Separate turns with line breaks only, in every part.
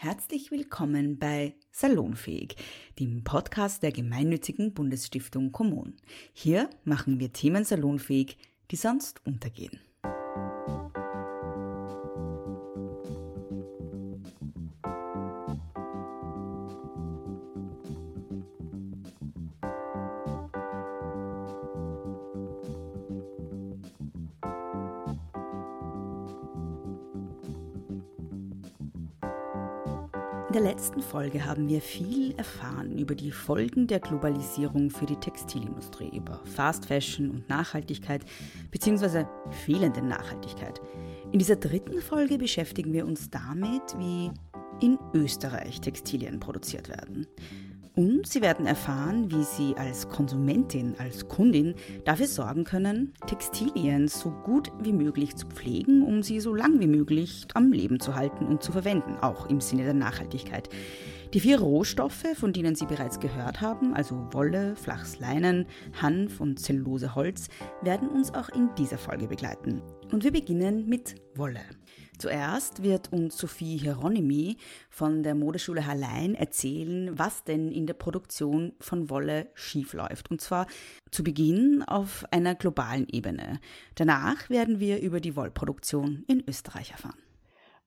Herzlich willkommen bei Salonfähig, dem Podcast der gemeinnützigen Bundesstiftung Kommun. Hier machen wir Themen salonfähig, die sonst untergehen. Folge haben wir viel erfahren über die Folgen der Globalisierung für die Textilindustrie, über Fast Fashion und Nachhaltigkeit bzw. fehlende Nachhaltigkeit. In dieser dritten Folge beschäftigen wir uns damit, wie in Österreich Textilien produziert werden. Und Sie werden erfahren, wie Sie als Konsumentin, als Kundin dafür sorgen können, Textilien so gut wie möglich zu pflegen, um sie so lang wie möglich am Leben zu halten und zu verwenden, auch im Sinne der Nachhaltigkeit. Die vier Rohstoffe, von denen Sie bereits gehört haben, also Wolle, flaches Leinen, Hanf und Zelluloseholz, werden uns auch in dieser Folge begleiten. Und wir beginnen mit Wolle. Zuerst wird uns Sophie Hieronymi von der Modeschule Hallein erzählen, was denn in der Produktion von Wolle schiefläuft. Und zwar zu Beginn auf einer globalen Ebene. Danach werden wir über die Wollproduktion in Österreich erfahren.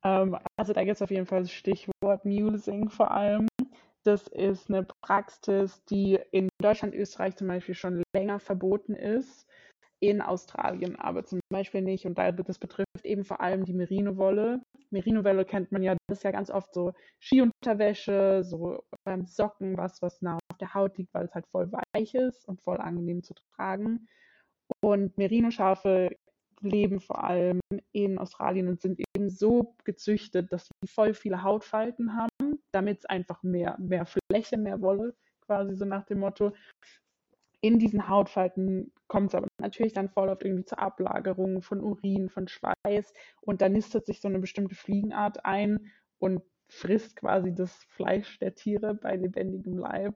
Ähm, also da gibt es auf jeden Fall das Stichwort Mulesing vor allem. Das ist eine Praxis, die in Deutschland, Österreich zum Beispiel schon länger verboten ist in Australien aber zum Beispiel nicht. Und das betrifft eben vor allem die Merino-Wolle. Merino-Wolle kennt man ja, das ist ja ganz oft so Skiunterwäsche, so ähm, Socken, was, was nah auf der Haut liegt, weil es halt voll weich ist und voll angenehm zu tragen. Und Merino-Schafe leben vor allem in Australien und sind eben so gezüchtet, dass sie voll viele Hautfalten haben, damit es einfach mehr, mehr Fläche, mehr Wolle quasi so nach dem Motto in diesen Hautfalten kommt es aber natürlich dann voll oft irgendwie zur Ablagerung von Urin, von Schweiß und da nistet sich so eine bestimmte Fliegenart ein und frisst quasi das Fleisch der Tiere bei lebendigem Leib.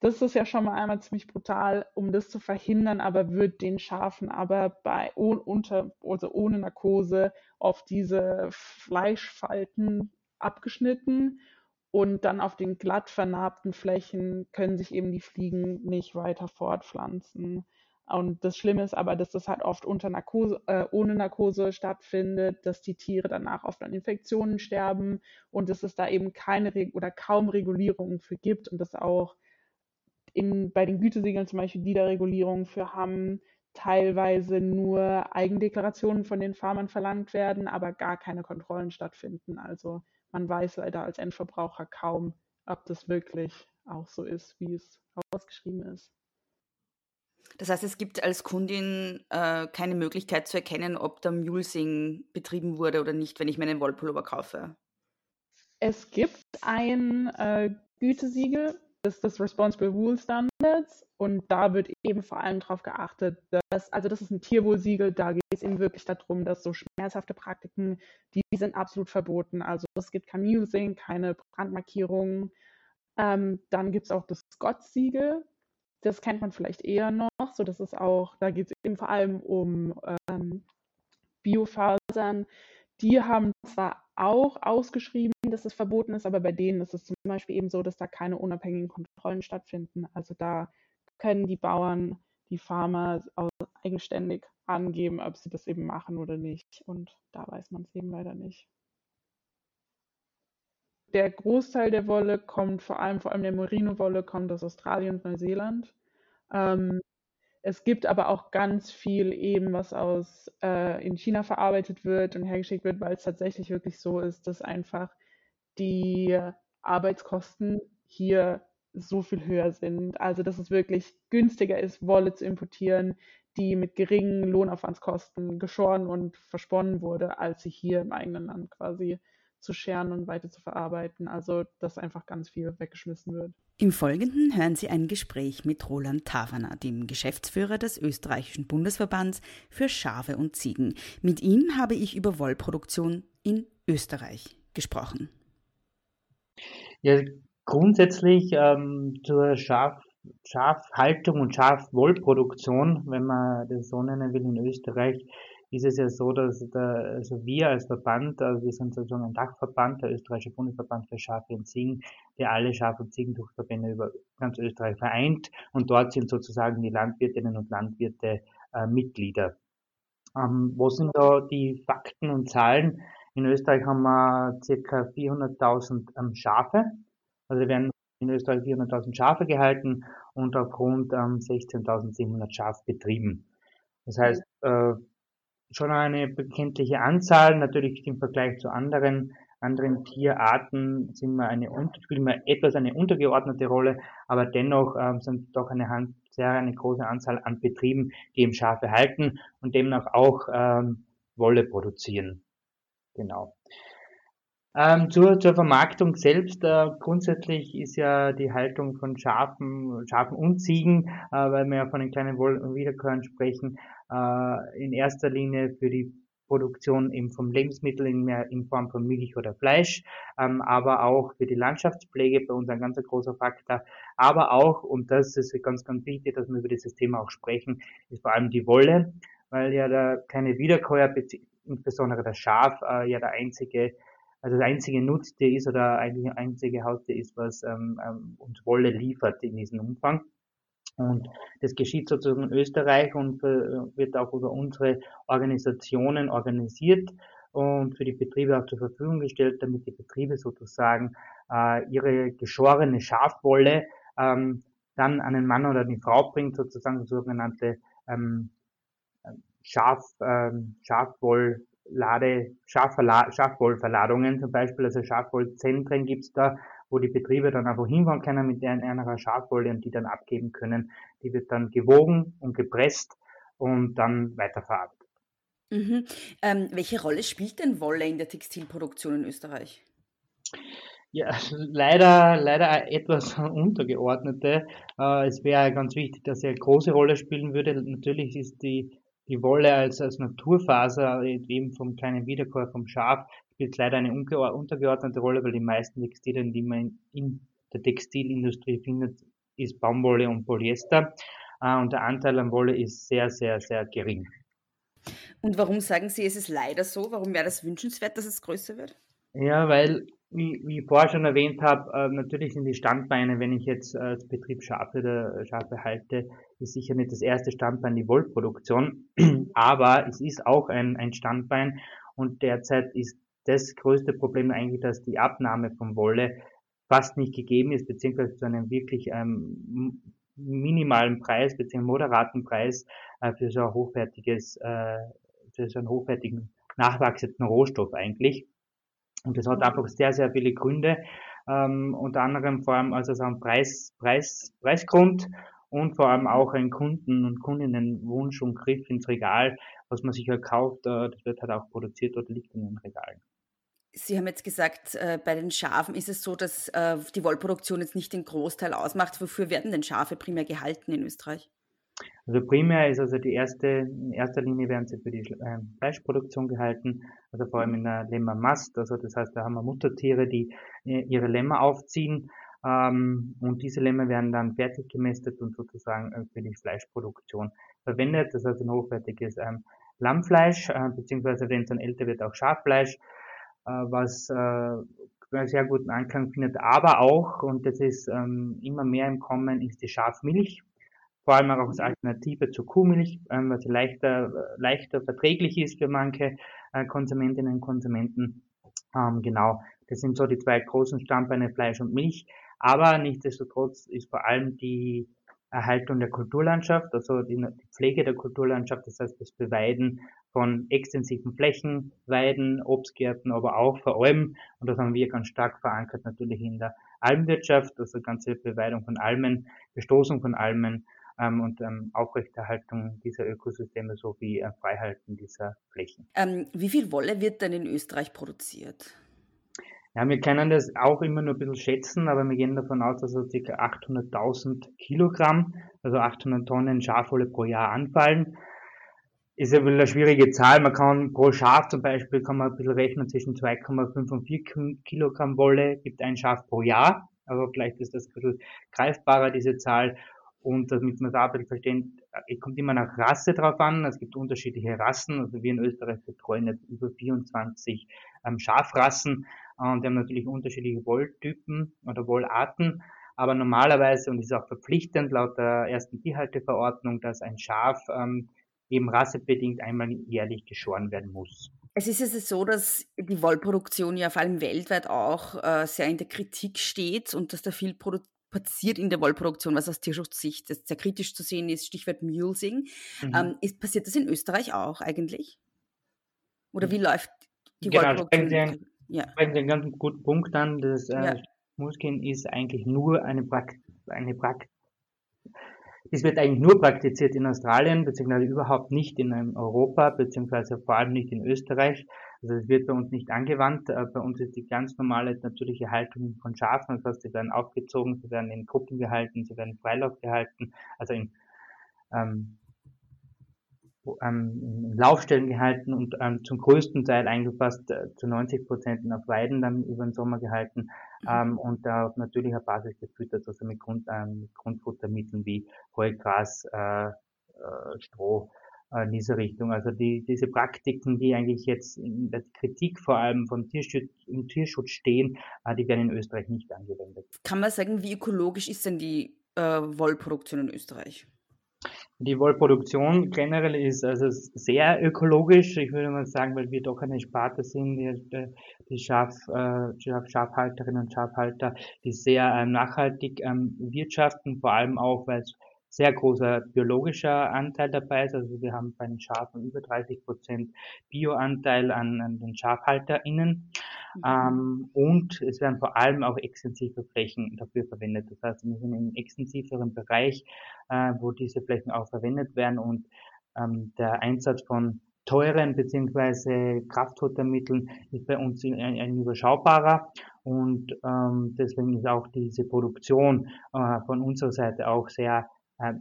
Das ist ja schon mal einmal ziemlich brutal, um das zu verhindern, aber wird den Schafen aber bei unter, also ohne Narkose auf diese Fleischfalten abgeschnitten und dann auf den glatt vernarbten Flächen können sich eben die Fliegen nicht weiter fortpflanzen. Und das Schlimme ist aber, dass das halt oft unter Narkose, äh, ohne Narkose stattfindet, dass die Tiere danach oft an Infektionen sterben und dass es da eben keine Re oder kaum Regulierungen für gibt und dass auch in, bei den Gütesiegeln zum Beispiel, die da Regulierungen für haben, teilweise nur Eigendeklarationen von den Farmern verlangt werden, aber gar keine Kontrollen stattfinden. Also man weiß leider als Endverbraucher kaum, ob das wirklich auch so ist, wie es ausgeschrieben ist.
Das heißt, es gibt als Kundin äh, keine Möglichkeit zu erkennen, ob der Mulesing betrieben wurde oder nicht, wenn ich meinen Wollpullover kaufe.
Es gibt ein äh, Gütesiegel, ist das Responsible Wool Standards und da wird eben vor allem darauf geachtet, dass, also das ist ein Tierwohlsiegel, da geht es eben wirklich darum, dass so schmerzhafte Praktiken, die, die sind absolut verboten. Also es gibt kein Musing, keine Brandmarkierungen. Ähm, dann gibt es auch das Scott-Siegel, das kennt man vielleicht eher noch. So, das ist auch, da geht es eben vor allem um ähm, Biofasern. Die haben zwar auch ausgeschrieben, dass es verboten ist, aber bei denen ist es zum Beispiel eben so, dass da keine unabhängigen Kontrollen stattfinden. Also da können die Bauern, die Farmer eigenständig angeben, ob sie das eben machen oder nicht. Und da weiß man es eben leider nicht. Der Großteil der Wolle kommt vor allem, vor allem der Merino-Wolle kommt aus Australien und Neuseeland. Ähm, es gibt aber auch ganz viel eben, was aus äh, in China verarbeitet wird und hergeschickt wird, weil es tatsächlich wirklich so ist, dass einfach die Arbeitskosten hier so viel höher sind. Also dass es wirklich günstiger ist, Wolle zu importieren, die mit geringen Lohnaufwandskosten geschoren und versponnen wurde, als sie hier im eigenen Land quasi zu scheren und weiter zu verarbeiten. Also dass einfach ganz viel weggeschmissen wird.
Im Folgenden hören Sie ein Gespräch mit Roland Taverner, dem Geschäftsführer des österreichischen Bundesverbands für Schafe und Ziegen. Mit ihm habe ich über Wollproduktion in Österreich gesprochen.
Ja, grundsätzlich ähm, zur Schaf, Schafhaltung und Schafwollproduktion, wenn man das so nennen will in Österreich, ist es ja so, dass der, also wir als Verband, also wir sind sozusagen ein Dachverband, der österreichische Bundesverband für Schafe und Ziegen, der alle Schaf- und Ziegentuchverbände über ganz Österreich vereint und dort sind sozusagen die Landwirtinnen und Landwirte äh, Mitglieder. Ähm, wo sind da die Fakten und Zahlen? In Österreich haben wir circa 400.000 ähm, Schafe. Also werden in Österreich 400.000 Schafe gehalten und auf rund ähm, 16.700 Schafbetrieben. Das heißt, äh, schon eine bekenntliche Anzahl. Natürlich im Vergleich zu anderen, anderen Tierarten sind wir eine, spielen wir etwas eine untergeordnete Rolle, aber dennoch ähm, sind doch eine Hand, sehr eine große Anzahl an Betrieben, die eben Schafe halten und demnach auch ähm, Wolle produzieren. Genau. Ähm, zur, zur Vermarktung selbst, äh, grundsätzlich ist ja die Haltung von Schafen, Schafen und Ziegen, äh, weil wir ja von den kleinen Woll- und Wiederkäuern sprechen, äh, in erster Linie für die Produktion eben vom Lebensmittel in, in Form von Milch oder Fleisch, ähm, aber auch für die Landschaftspflege bei uns ein ganz großer Faktor, aber auch, und das ist ganz, ganz wichtig, dass wir über dieses Thema auch sprechen, ist vor allem die Wolle, weil ja der kleine Wiederkäuer, insbesondere das Schaf, äh, ja der einzige also das einzige Nutztier ist oder eigentlich einzige Haustier ist, was ähm, ähm, uns Wolle liefert in diesem Umfang. Und das geschieht sozusagen in Österreich und äh, wird auch über unsere Organisationen organisiert und für die Betriebe auch zur Verfügung gestellt, damit die Betriebe sozusagen äh, ihre geschorene Schafwolle ähm, dann an den Mann oder die Frau bringt, sozusagen sogenannte ähm, Schaf, ähm, Schafwoll Lade, Schafwollverladungen zum Beispiel, also Schafwollzentren gibt's da, wo die Betriebe dann einfach hinfahren können mit einer Schafwolle und die dann abgeben können. Die wird dann gewogen und gepresst und dann weiterverarbeitet.
Mhm. Ähm, welche Rolle spielt denn Wolle in der Textilproduktion in Österreich?
Ja, leider, leider etwas untergeordnete. Äh, es wäre ganz wichtig, dass er eine große Rolle spielen würde. Natürlich ist die die Wolle als, als Naturfaser, eben vom kleinen Wiederkäuer, vom Schaf, spielt leider eine untergeordnete Rolle, weil die meisten Textilien, die man in der Textilindustrie findet, ist Baumwolle und Polyester. Äh, und der Anteil an Wolle ist sehr, sehr, sehr gering.
Und warum sagen Sie, es ist leider so? Warum wäre das wünschenswert, dass es größer wird?
Ja, weil, wie, wie ich vorher schon erwähnt habe, äh, natürlich sind die Standbeine, wenn ich jetzt als Betrieb Schafe oder Schafe halte, ist sicher nicht das erste Standbein die Wollproduktion, aber es ist auch ein, ein Standbein und derzeit ist das größte Problem eigentlich, dass die Abnahme von Wolle fast nicht gegeben ist, beziehungsweise zu einem wirklich ähm, minimalen Preis, beziehungsweise moderaten Preis äh, für so ein hochwertiges, äh, für so einen hochwertigen nachwachsenden Rohstoff eigentlich. Und das hat einfach sehr, sehr viele Gründe, ähm, unter anderem vor allem also so ein Preis, Preis, Preisgrund und vor allem auch ein Kunden- und Kundinnenwunsch und Griff ins Regal, was man sich halt kauft, äh, das wird halt auch produziert oder liegt in den Regalen.
Sie haben jetzt gesagt, äh, bei den Schafen ist es so, dass äh, die Wollproduktion jetzt nicht den Großteil ausmacht. Wofür werden denn Schafe primär gehalten in Österreich?
Also primär ist also die erste, in erster Linie werden sie für die Fleischproduktion gehalten, also vor allem in der Lämmermast, also das heißt, da haben wir Muttertiere, die ihre Lämmer aufziehen ähm, und diese Lämmer werden dann fertig gemästet und sozusagen für die Fleischproduktion verwendet. Das heißt ein hochwertiges ähm, Lammfleisch, äh, beziehungsweise wenn es dann älter wird auch Schaffleisch, äh, was äh, sehr guten Anklang findet, aber auch, und das ist ähm, immer mehr im Kommen, ist die Schafmilch vor allem auch als Alternative zur Kuhmilch, ähm, was leichter, leichter verträglich ist für manche äh, Konsumentinnen und Konsumenten. Ähm, genau, das sind so die zwei großen Stammbeine Fleisch und Milch. Aber nichtsdestotrotz ist vor allem die Erhaltung der Kulturlandschaft, also die Pflege der Kulturlandschaft, das heißt das Beweiden von extensiven Flächen, Weiden, Obstgärten, aber auch vor allem, und das haben wir ganz stark verankert natürlich in der Almwirtschaft, also ganze Beweidung von Almen, Bestoßung von Almen ähm, und ähm, Aufrechterhaltung dieser Ökosysteme sowie äh, Freihalten dieser Flächen.
Ähm, wie viel Wolle wird denn in Österreich produziert?
Ja, wir können das auch immer nur ein bisschen schätzen, aber wir gehen davon aus, dass so ca. 800.000 Kilogramm, also 800 Tonnen Schafwolle pro Jahr anfallen. Ist ja eine schwierige Zahl. Man kann pro Schaf zum Beispiel, kann man ein bisschen rechnen, zwischen 2,5 und 4 Kilogramm Wolle gibt ein Schaf pro Jahr. Aber vielleicht ist das ein bisschen greifbarer, diese Zahl. Und damit man da ein bisschen verstehen, es kommt immer nach Rasse drauf an. Es gibt unterschiedliche Rassen. Also wir in Österreich betreuen jetzt über 24 ähm, Schafrassen. Und die haben natürlich unterschiedliche Wolltypen oder Wollarten. Aber normalerweise, und das ist auch verpflichtend laut der ersten Tierhalteverordnung, dass ein Schaf ähm, eben rassebedingt einmal jährlich geschoren werden muss.
Es ist es so, dass die Wollproduktion ja vor allem weltweit auch äh, sehr in der Kritik steht und dass da viel passiert in der Wollproduktion, was aus Tierschutzsicht sehr kritisch zu sehen ist, Stichwort Mulesing. Mhm. Ähm, ist, passiert das in Österreich auch eigentlich? Oder wie läuft die genau, Wollproduktion?
Ja, Sie einen ganz guten Punkt an. Das äh, ja. Muskeln ist eigentlich nur eine Praktik, eine Prakt das wird eigentlich nur praktiziert in Australien, beziehungsweise überhaupt nicht in Europa, beziehungsweise vor allem nicht in Österreich. Also es wird bei uns nicht angewandt. Äh, bei uns ist die ganz normale natürliche Haltung von Schafen. Das heißt, sie werden aufgezogen, sie werden in Gruppen gehalten, sie werden Freilauf gehalten, also in ähm, ähm, Laufstellen gehalten und ähm, zum größten Teil eingefasst äh, zu 90 Prozent auf Weiden dann über den Sommer gehalten mhm. ähm, und da auf natürlicher Basis gefüttert, also mit, Grund, ähm, mit Grundfuttermitteln wie Heu, Gras, äh, äh, Stroh äh, in dieser Richtung. Also die, diese Praktiken, die eigentlich jetzt in der Kritik vor allem vom Tierschutz, im Tierschutz stehen, äh, die werden in Österreich nicht angewendet.
Kann man sagen, wie ökologisch ist denn die äh, Wollproduktion in Österreich?
Die Wollproduktion generell ist also sehr ökologisch. Ich würde mal sagen, weil wir doch eine Sparte sind, die, die Schaf, äh, Schafhalterinnen und Schafhalter, die sehr ähm, nachhaltig ähm, wirtschaften, vor allem auch, weil es sehr großer biologischer Anteil dabei ist. Also wir haben bei den Schafen über 30 Prozent Bioanteil an, an den SchafhalterInnen. Mhm. Ähm, und es werden vor allem auch extensive Flächen dafür verwendet. Das heißt, wir sind im extensiveren Bereich, äh, wo diese Flächen auch verwendet werden und ähm, der Einsatz von teuren beziehungsweise Kraftfuttermitteln ist bei uns ein, ein überschaubarer und ähm, deswegen ist auch diese Produktion äh, von unserer Seite auch sehr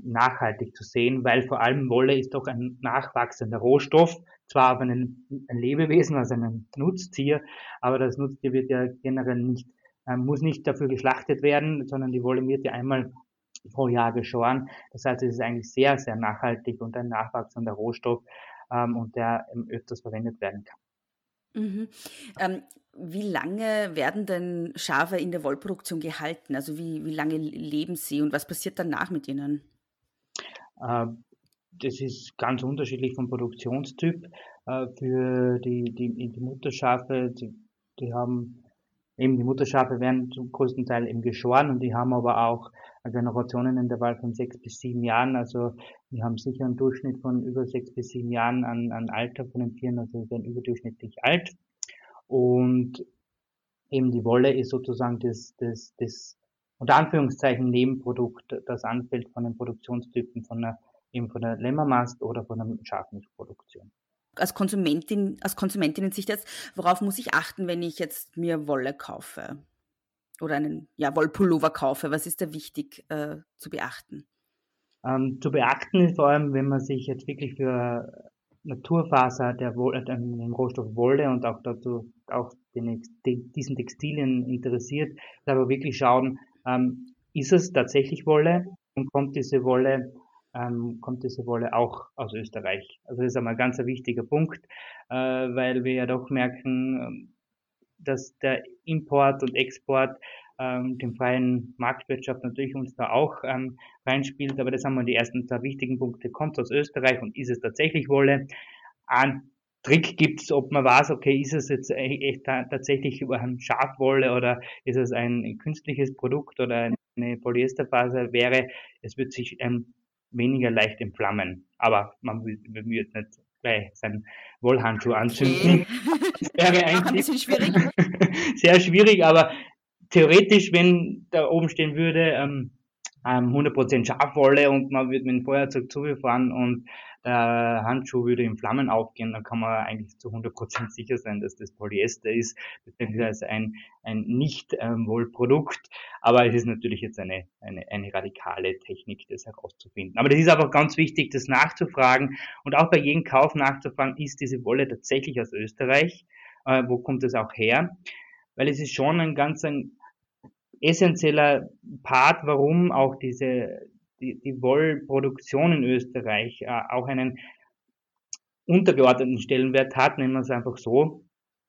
nachhaltig zu sehen, weil vor allem Wolle ist doch ein nachwachsender Rohstoff, zwar auf einen, ein Lebewesen, also ein Nutztier, aber das Nutztier wird ja generell nicht, äh, muss nicht dafür geschlachtet werden, sondern die Wolle wird ja einmal pro Jahr geschoren. Das heißt, es ist eigentlich sehr, sehr nachhaltig und ein nachwachsender Rohstoff ähm, und der öfters verwendet werden kann.
Mhm. Ähm, wie lange werden denn Schafe in der Wollproduktion gehalten? Also wie, wie lange leben sie und was passiert danach mit ihnen?
Äh, das ist ganz unterschiedlich vom Produktionstyp. Äh, für die, die, die Mutterschafe, die, die haben eben die Mutterschafe werden zum größten Teil eben geschoren und die haben aber auch Generationen in der Wahl von sechs bis sieben Jahren. Also wir haben sicher einen Durchschnitt von über sechs bis sieben Jahren an, an Alter von den Tieren, also sie werden überdurchschnittlich alt. Und eben die Wolle ist sozusagen das, das, das unter Anführungszeichen Nebenprodukt, das anfällt von den Produktionstypen von der, eben von der Lämmermast oder von der Schafmilchproduktion.
Als Konsumentin, aus Konsumentinnen-Sicht jetzt, worauf muss ich achten, wenn ich jetzt mir Wolle kaufe? Oder einen ja, Wollpullover kaufe? Was ist da wichtig äh, zu beachten?
Ähm, zu beachten ist vor allem, wenn man sich jetzt wirklich für Naturfaser, der, äh, den Rohstoff Wolle und auch dazu auch den, diesen Textilien interessiert, aber wirklich schauen, ähm, ist es tatsächlich Wolle und kommt diese Wolle ähm, kommt diese Wolle auch aus Österreich. Also das ist einmal ein ganz wichtiger Punkt, äh, weil wir ja doch merken, ähm, dass der Import und Export ähm, den freien Marktwirtschaft natürlich uns da auch ähm, reinspielt. Aber das haben wir die ersten zwei wichtigen Punkte. Kommt aus Österreich und ist es tatsächlich Wolle? Ein Trick gibt es, ob man weiß, okay, ist es jetzt echt tatsächlich über ein Schafwolle oder ist es ein künstliches Produkt oder eine Polyesterfaser wäre, es wird sich ähm, weniger leicht entflammen. Aber man wird nicht gleich seinen Wollhandschuh anzünden. Okay. Das wäre eigentlich ein bisschen schwierig. sehr schwierig, aber theoretisch, wenn da oben stehen würde, ähm, 100% ähm, Schafwolle und man würde mit dem Feuerzeug zugefahren und der Handschuh würde in Flammen aufgehen, dann kann man eigentlich zu 100% sicher sein, dass das Polyester ist, beziehungsweise ein, ein Nicht-Wollprodukt. Ähm, aber es ist natürlich jetzt eine, eine, eine radikale Technik, das herauszufinden. Aber das ist einfach ganz wichtig, das nachzufragen und auch bei jedem Kauf nachzufragen, ist diese Wolle tatsächlich aus Österreich? Äh, wo kommt es auch her? Weil es ist schon ein ganz ein essentieller Part, warum auch diese die, die Wollproduktion in Österreich äh, auch einen untergeordneten Stellenwert hat, nennen wir es einfach so,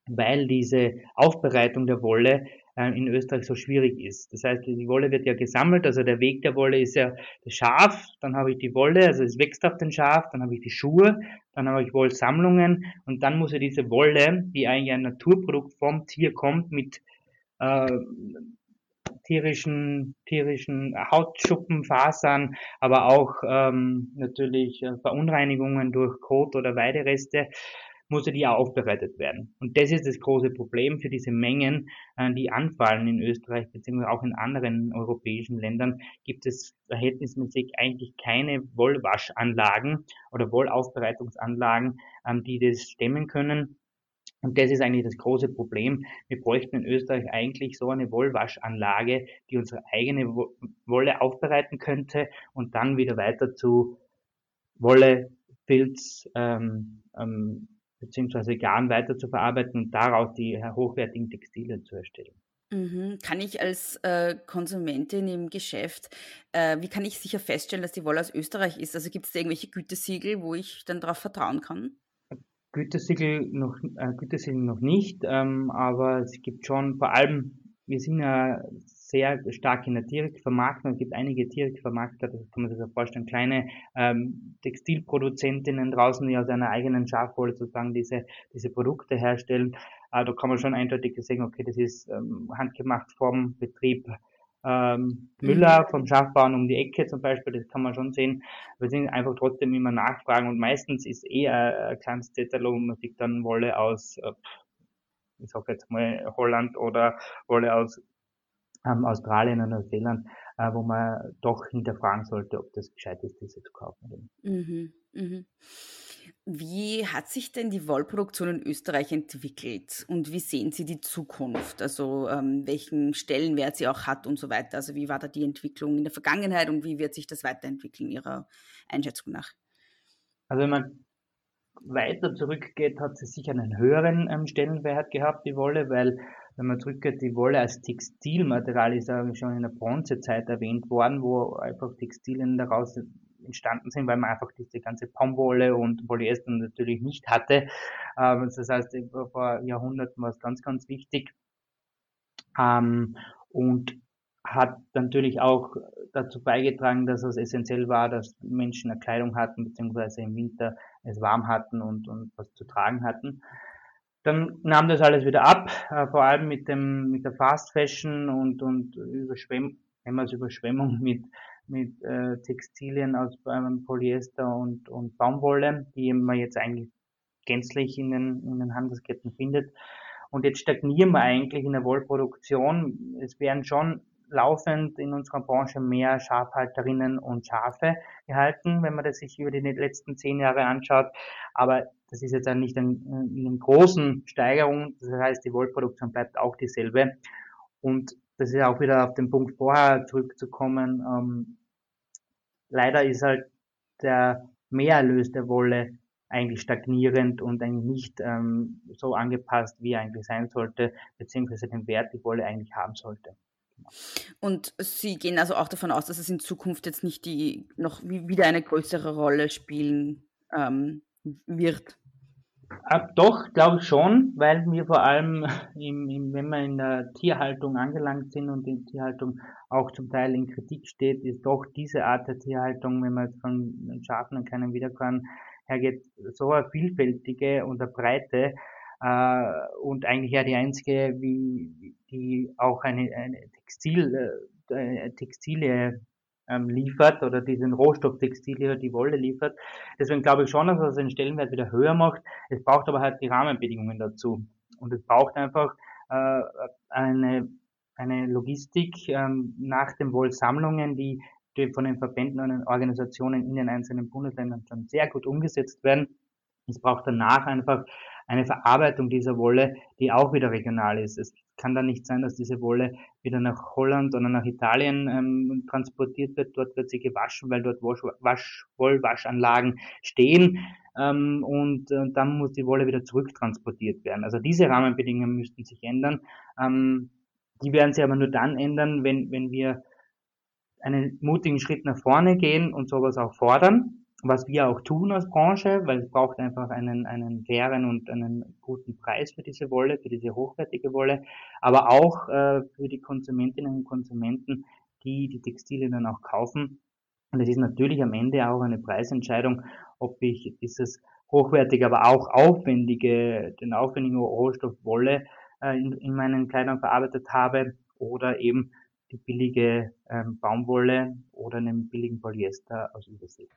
weil diese Aufbereitung der Wolle äh, in Österreich so schwierig ist. Das heißt, die Wolle wird ja gesammelt, also der Weg der Wolle ist ja das Schaf, dann habe ich die Wolle, also es wächst auf den Schaf, dann habe ich die Schuhe, dann habe ich Wollsammlungen und dann muss ja diese Wolle, die eigentlich ein Naturprodukt vom Tier kommt, mit äh, tierischen, tierischen Hautschuppen, Fasern, aber auch ähm, natürlich äh, Verunreinigungen durch Kot oder Weidereste, muss ja die aufbereitet werden. Und das ist das große Problem für diese Mengen, äh, die anfallen in Österreich beziehungsweise auch in anderen europäischen Ländern, gibt es verhältnismäßig eigentlich keine Wollwaschanlagen oder Wollaufbereitungsanlagen, ähm, die das stemmen können. Und das ist eigentlich das große Problem. Wir bräuchten in Österreich eigentlich so eine Wollwaschanlage, die unsere eigene Wolle aufbereiten könnte und dann wieder weiter zu Wolle, Filz, ähm, ähm, beziehungsweise Garn weiter zu verarbeiten und daraus die hochwertigen Textilien zu erstellen.
Mhm. Kann ich als äh, Konsumentin im Geschäft, äh, wie kann ich sicher feststellen, dass die Wolle aus Österreich ist? Also gibt es da irgendwelche Gütesiegel, wo ich dann darauf vertrauen kann?
Gütesiegel noch, äh, Gütesiegel noch nicht, ähm, aber es gibt schon vor allem, wir sind ja sehr stark in der Direktvermarktung. Es gibt einige Direktvermarkter, das kann man sich ja vorstellen, kleine ähm, Textilproduzentinnen draußen, die aus einer eigenen Schafwolle sozusagen diese, diese Produkte herstellen. Äh, da kann man schon eindeutig sagen, okay, das ist ähm, handgemacht vom Betrieb ähm, Müller mhm. vom Schafbauern um die Ecke zum Beispiel, das kann man schon sehen. Wir sind einfach trotzdem immer nachfragen und meistens ist eher ein kleines Zettel, wo man sich dann Wolle aus, äh, ich sag jetzt mal Holland oder Wolle aus ähm, Australien und Neuseeland, äh, wo man doch hinterfragen sollte, ob das gescheit ist, diese zu kaufen.
Mhm, mhm. Wie hat sich denn die Wollproduktion in Österreich entwickelt und wie sehen Sie die Zukunft? Also ähm, welchen Stellenwert sie auch hat und so weiter. Also wie war da die Entwicklung in der Vergangenheit und wie wird sich das weiterentwickeln Ihrer Einschätzung nach?
Also wenn man weiter zurückgeht, hat sie sicher einen höheren ähm, Stellenwert gehabt, die Wolle, weil wenn man zurückgeht, die Wolle als Textilmaterial ist eigentlich schon in der Bronzezeit erwähnt worden, wo einfach Textilien daraus entstanden sind, weil man einfach diese ganze Baumwolle und Polyester natürlich nicht hatte. Ähm, das heißt, vor Jahrhunderten war es ganz, ganz wichtig. Ähm, und hat natürlich auch dazu beigetragen, dass es essentiell war, dass Menschen eine Kleidung hatten, beziehungsweise im Winter es warm hatten und, und was zu tragen hatten. Dann nahm das alles wieder ab, äh, vor allem mit dem mit der Fast Fashion und und Überschwemm, Überschwemmung mit mit äh, Textilien aus ähm, Polyester und und Baumwolle, die man jetzt eigentlich gänzlich in den in den Handelsketten findet. Und jetzt stagnieren wir eigentlich in der Wollproduktion. Es werden schon laufend in unserer Branche mehr Schafhalterinnen und Schafe gehalten, wenn man das sich über die letzten zehn Jahre anschaut. Aber das ist jetzt dann nicht in, in einer großen Steigerung. Das heißt, die Wollproduktion bleibt auch dieselbe. Und das ist auch wieder auf den Punkt vorher zurückzukommen. Ähm, leider ist halt der Mehrerlös der Wolle eigentlich stagnierend und eigentlich nicht ähm, so angepasst, wie er eigentlich sein sollte, beziehungsweise den Wert die Wolle eigentlich haben sollte.
Und Sie gehen also auch davon aus, dass es in Zukunft jetzt nicht die noch wieder eine größere Rolle spielen ähm, wird?
Äh, doch, glaube ich schon, weil wir vor allem, im, im, wenn wir in der Tierhaltung angelangt sind und die Tierhaltung auch zum Teil in Kritik steht, ist doch diese Art der Tierhaltung, wenn man jetzt von Schafen und keinen Wiederkorn hergeht, so eine vielfältige und eine breite äh, und eigentlich ja die einzige, wie, die auch eine, eine Textil, äh, Textilie ähm, liefert oder diesen Rohstoff Textilie, die Wolle liefert. Deswegen glaube ich schon, dass es den Stellenwert wieder höher macht. Es braucht aber halt die Rahmenbedingungen dazu. Und es braucht einfach äh, eine, eine Logistik ähm, nach den Wollsammlungen, die, die von den Verbänden und den Organisationen in den einzelnen Bundesländern schon sehr gut umgesetzt werden. Es braucht danach einfach eine Verarbeitung dieser Wolle, die auch wieder regional ist. Es kann dann nicht sein, dass diese Wolle wieder nach Holland oder nach Italien ähm, transportiert wird. Dort wird sie gewaschen, weil dort Wasch, Wasch, Wollwaschanlagen stehen. Ähm, und äh, dann muss die Wolle wieder zurücktransportiert werden. Also diese Rahmenbedingungen müssten sich ändern. Ähm, die werden sich aber nur dann ändern, wenn, wenn wir einen mutigen Schritt nach vorne gehen und sowas auch fordern, was wir auch tun als Branche, weil es braucht einfach einen, einen fairen und einen guten Preis für diese Wolle, für diese hochwertige Wolle, aber auch äh, für die Konsumentinnen und Konsumenten, die die Textilien dann auch kaufen. Und es ist natürlich am Ende auch eine Preisentscheidung, ob ich dieses hochwertige, aber auch aufwendige, den aufwendigen Rohstoff Wolle äh, in, in meinen Kleidern verarbeitet habe oder eben die billige ähm, Baumwolle oder einen billigen Polyester aus Übersee.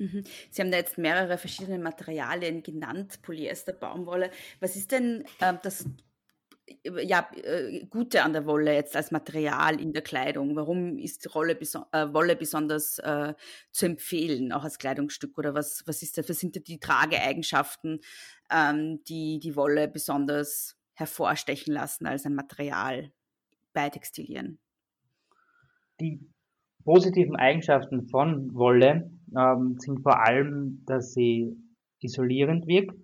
Mhm. Sie haben da jetzt mehrere verschiedene Materialien genannt, Polyester, Baumwolle. Was ist denn äh, das ja, äh, Gute an der Wolle jetzt als Material in der Kleidung? Warum ist Rolle, äh, Wolle besonders äh, zu empfehlen, auch als Kleidungsstück? Oder was, was, ist da, was sind da die Trageeigenschaften, ähm, die die Wolle besonders hervorstechen lassen als ein Material bei Textilien?
Die positiven Eigenschaften von Wolle ähm, sind vor allem, dass sie isolierend wirkt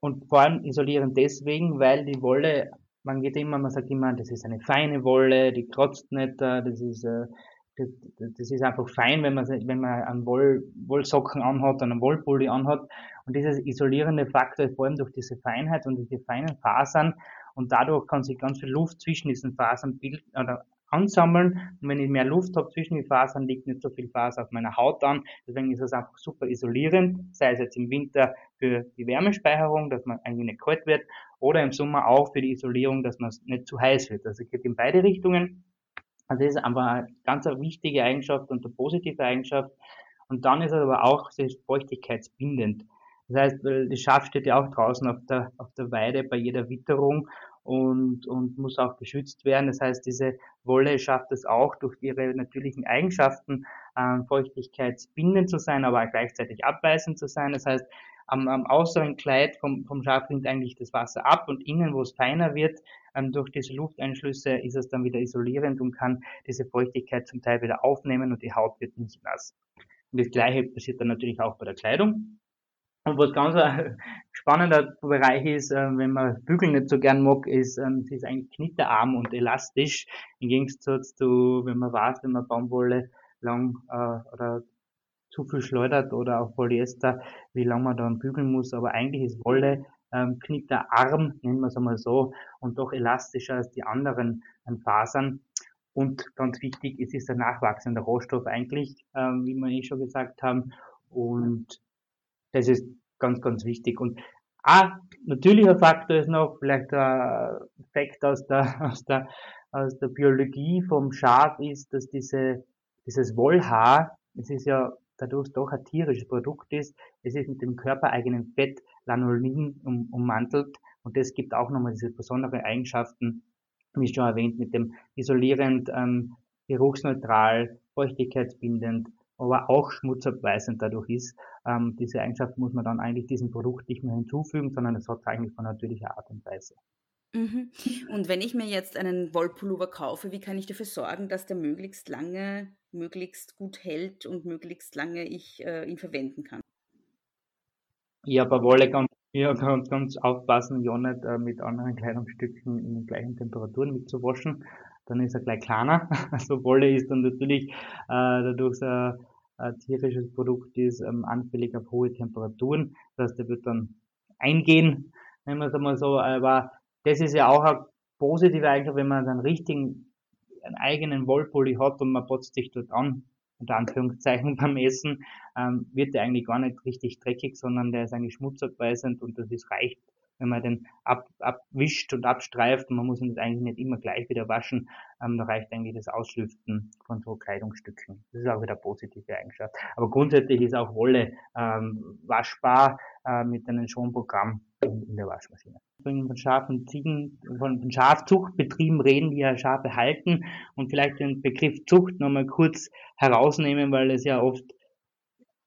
und vor allem isolierend deswegen, weil die Wolle, man geht immer, man sagt immer, das ist eine feine Wolle, die kratzt nicht, äh, das ist, äh, das, das ist einfach fein, wenn man, wenn man einen Woll, Wollsocken anhat, einen Wollpulli anhat. Und dieses isolierende Faktor ist vor allem durch diese Feinheit und diese feinen Fasern und dadurch kann sich ganz viel Luft zwischen diesen Fasern bilden oder ansammeln. Und wenn ich mehr Luft habe zwischen den Fasern, liegt nicht so viel Faser auf meiner Haut an. Deswegen ist es einfach super isolierend, sei es jetzt im Winter für die Wärmespeicherung, dass man eigentlich nicht kalt wird, oder im Sommer auch für die Isolierung, dass man nicht zu heiß wird. Also es geht in beide Richtungen. Also das ist einfach eine ganz wichtige Eigenschaft und eine positive Eigenschaft. Und dann ist es aber auch sehr feuchtigkeitsbindend. Das heißt, das Schaf steht ja auch draußen auf der, auf der Weide bei jeder Witterung und, und muss auch geschützt werden. Das heißt, diese Wolle schafft es auch durch ihre natürlichen Eigenschaften, ähm, feuchtigkeitsbindend zu sein, aber gleichzeitig abweisend zu sein. Das heißt, am, am äußeren Kleid vom, vom Schaf rinnt eigentlich das Wasser ab und innen, wo es feiner wird, ähm, durch diese Lufteinschlüsse ist es dann wieder isolierend und kann diese Feuchtigkeit zum Teil wieder aufnehmen und die Haut wird nicht nass. Und das Gleiche passiert dann natürlich auch bei der Kleidung. Und was ganz ein spannender Bereich ist, äh, wenn man Bügeln nicht so gern mag, ist, ähm, sie ist eigentlich knitterarm und elastisch. Im Gegensatz zu, wenn man weiß, wenn man Baumwolle lang äh, oder zu viel schleudert oder auch Polyester, wie lange man dann bügeln muss. Aber eigentlich ist Wolle ähm, knitterarm, nennen wir es einmal so, und doch elastischer als die anderen ähm, Fasern. Und ganz wichtig, es ist ein nachwachsender Rohstoff eigentlich, ähm, wie wir eh schon gesagt haben. Und das ist ganz, ganz wichtig. Und ein natürlicher Faktor ist noch vielleicht ein Effekt aus der, aus der, aus der Biologie vom Schaf ist, dass diese, dieses Wollhaar, es ist ja dadurch doch ein tierisches Produkt ist, es ist mit dem körpereigenen Fett Lanolin um, ummantelt und das gibt auch nochmal diese besonderen Eigenschaften, wie schon erwähnt, mit dem isolierend, ähm, geruchsneutral, feuchtigkeitsbindend, aber auch schmutzabweisend dadurch ist. Ähm, diese Eigenschaft muss man dann eigentlich diesem Produkt nicht mehr hinzufügen, sondern es hat eigentlich von natürlicher Art und Weise.
Mhm. Und wenn ich mir jetzt einen Wollpullover kaufe, wie kann ich dafür sorgen, dass der möglichst lange, möglichst gut hält und möglichst lange ich äh, ihn verwenden kann?
Ja, bei Wolle kann ja, ganz, ganz aufpassen, ja nicht äh, mit anderen Kleidungsstücken in den gleichen Temperaturen mitzuwaschen. Dann ist er gleich kleiner. Also Wolle ist dann natürlich äh, dadurch ein äh, tierisches Produkt ist, ähm, anfällig auf hohe Temperaturen. Das heißt, der wird dann eingehen, nennen wir es einmal so. Aber das ist ja auch eine positive Eigenschaft, wenn man einen richtigen, einen eigenen Wollpulli hat und man putzt sich dort an, unter Anführungszeichen beim Essen, ähm, wird der eigentlich gar nicht richtig dreckig, sondern der ist eigentlich schmutzabweisend und das ist reicht wenn man den ab, abwischt und abstreift man muss ihn eigentlich nicht immer gleich wieder waschen, ähm, da reicht eigentlich das Auslüften von so Kleidungsstücken. Das ist auch wieder eine positive Eigenschaft. Aber grundsätzlich ist auch Wolle ähm, waschbar äh, mit einem Schonprogramm in, der Waschmaschine. Von scharfen Ziegen, von Schafzuchtbetrieben reden, die ja Schafe halten und vielleicht den Begriff Zucht nochmal kurz herausnehmen, weil es ja oft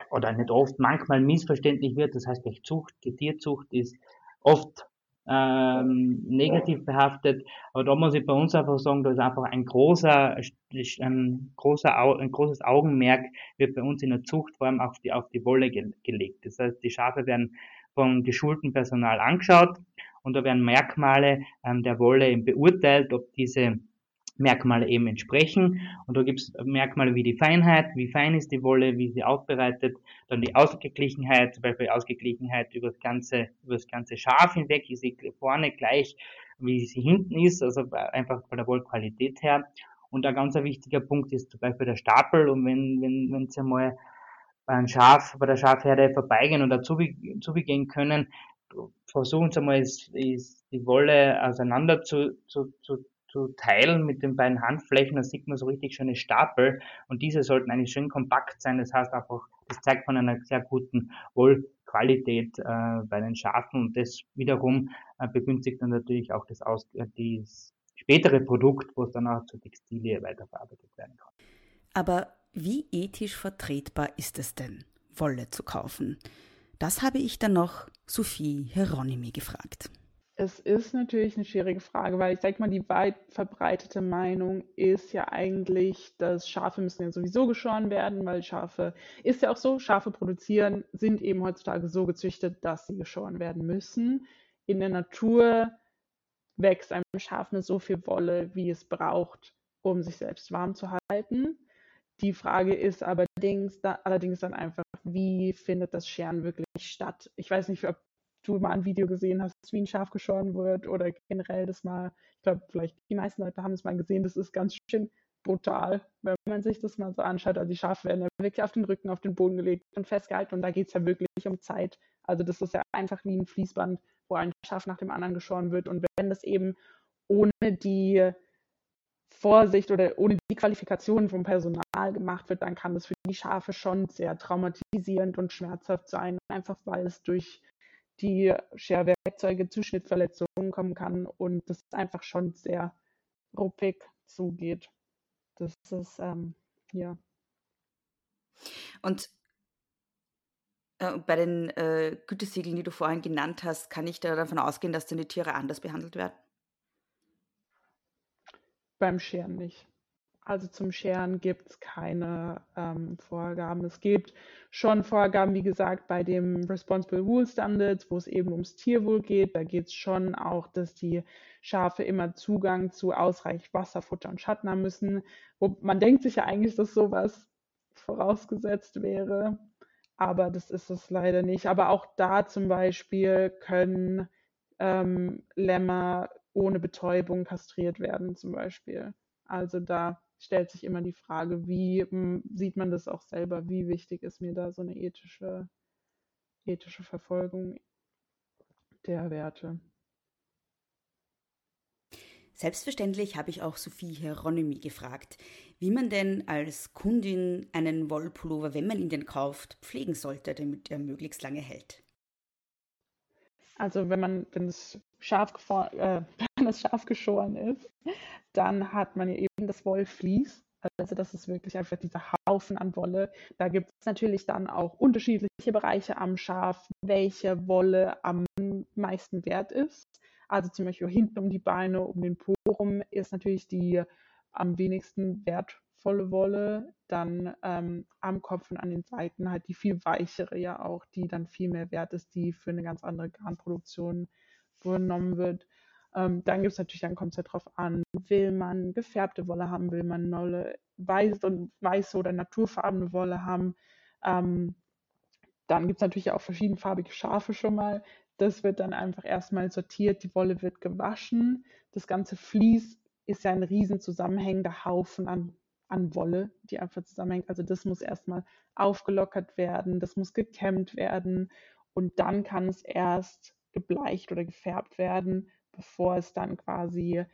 oder nicht oft, manchmal missverständlich wird. Das heißt, Zucht, die Tierzucht ist oft ähm, negativ behaftet. Aber da muss ich bei uns einfach sagen, da ist einfach ein großer, ein großer, ein großes Augenmerk wird bei uns in der Zucht vor allem auf die, auf die Wolle ge gelegt. Das heißt, die Schafe werden vom geschulten Personal angeschaut und da werden Merkmale ähm, der Wolle beurteilt, ob diese Merkmale eben entsprechen. Und da gibt es Merkmale wie die Feinheit, wie fein ist die Wolle, wie sie aufbereitet, dann die Ausgeglichenheit, zum Beispiel Ausgeglichenheit über das ganze, über das ganze Schaf hinweg, ist sie vorne gleich, wie sie hinten ist, also einfach von der Wollqualität her. Und ein ganz wichtiger Punkt ist zum Beispiel der Stapel. Und wenn, wenn, wenn Sie mal bei einem Schaf, bei der Schafherde vorbeigehen dazu zubegehen können, versuchen Sie mal, ist, ist die Wolle auseinander zu, zu, zu zu teilen mit den beiden Handflächen, da sieht man so richtig schöne Stapel und diese sollten eigentlich schön kompakt sein. Das heißt einfach, das zeigt von einer sehr guten Wollqualität äh, bei den Schafen und das wiederum äh, begünstigt dann natürlich auch das, Aus äh, das spätere Produkt, wo es dann auch zur Textilie weiterverarbeitet werden kann.
Aber wie ethisch vertretbar ist es denn, Wolle zu kaufen? Das habe ich dann noch Sophie Hieronymi gefragt.
Es ist natürlich eine schwierige Frage, weil ich sage mal, die weit verbreitete Meinung ist ja eigentlich, dass Schafe müssen ja sowieso geschoren werden, weil Schafe, ist ja auch so, Schafe produzieren, sind eben heutzutage so gezüchtet, dass sie geschoren werden müssen. In der Natur wächst einem Schaf nur so viel Wolle, wie es braucht, um sich selbst warm zu halten. Die Frage ist allerdings, allerdings dann einfach, wie findet das Scheren wirklich statt? Ich weiß nicht, ob du mal ein Video gesehen hast, wie ein Schaf geschoren wird oder generell das mal, ich glaube, vielleicht die meisten Leute haben es mal gesehen, das ist ganz schön brutal, wenn man sich das mal so anschaut. Also die Schafe werden ja wirklich auf den Rücken, auf den Boden gelegt und festgehalten und da geht es ja wirklich um Zeit. Also das ist ja einfach wie ein Fließband, wo ein Schaf nach dem anderen geschoren wird und wenn das eben ohne die Vorsicht oder ohne die Qualifikation vom Personal gemacht wird, dann kann das für die Schafe schon sehr traumatisierend und schmerzhaft sein, einfach weil es durch die Scherwerkzeuge zu Schnittverletzungen kommen kann und das einfach schon sehr ruppig zugeht. Das ist, ähm, ja.
Und äh, bei den äh, Gütesiegeln, die du vorhin genannt hast, kann ich da davon ausgehen, dass dann die Tiere anders behandelt werden?
Beim Scheren nicht. Also zum Scheren gibt es keine ähm, Vorgaben. Es gibt schon Vorgaben, wie gesagt, bei dem Responsible Wool Standards, wo es eben ums Tierwohl geht. Da geht es schon auch, dass die Schafe immer Zugang zu ausreichend Wasser, Futter und Schatten haben müssen. Wo man denkt sich ja eigentlich, dass sowas vorausgesetzt wäre, aber das ist es leider nicht. Aber auch da zum Beispiel können ähm, Lämmer ohne Betäubung kastriert werden, zum Beispiel. Also da stellt sich immer die Frage, wie hm, sieht man das auch selber, wie wichtig ist mir da so eine ethische, ethische Verfolgung der Werte.
Selbstverständlich habe ich auch Sophie Hieronymi gefragt, wie man denn als Kundin einen Wollpullover, wenn man ihn denn kauft, pflegen sollte, damit er möglichst lange hält.
Also wenn man, wenn das scharf, äh, wenn das scharf geschoren ist, dann hat man ja eben das Wollflies. Also das ist wirklich einfach dieser Haufen an Wolle. Da gibt es natürlich dann auch unterschiedliche Bereiche am Schaf, welche Wolle am meisten wert ist. Also zum Beispiel hinten um die Beine, um den Po rum ist natürlich die am wenigsten wertvolle Wolle. Dann ähm, am Kopf und an den Seiten halt die viel weichere ja auch, die dann viel mehr wert ist, die für eine ganz andere Garnproduktion genommen wird. Ähm, dann gibt es natürlich, dann kommt es ja drauf an, will man gefärbte Wolle haben, will man Wolle weiß und weiße oder naturfarbene Wolle haben. Ähm, dann gibt es natürlich auch verschiedenfarbige Schafe schon mal. Das wird dann einfach erstmal sortiert, die Wolle wird gewaschen. Das ganze Vlies ist ja ein riesen zusammenhängender Haufen an, an Wolle, die einfach zusammenhängt. Also das muss erstmal aufgelockert werden, das muss gekämmt werden und dann kann es erst gebleicht oder gefärbt werden bevor es dann quasi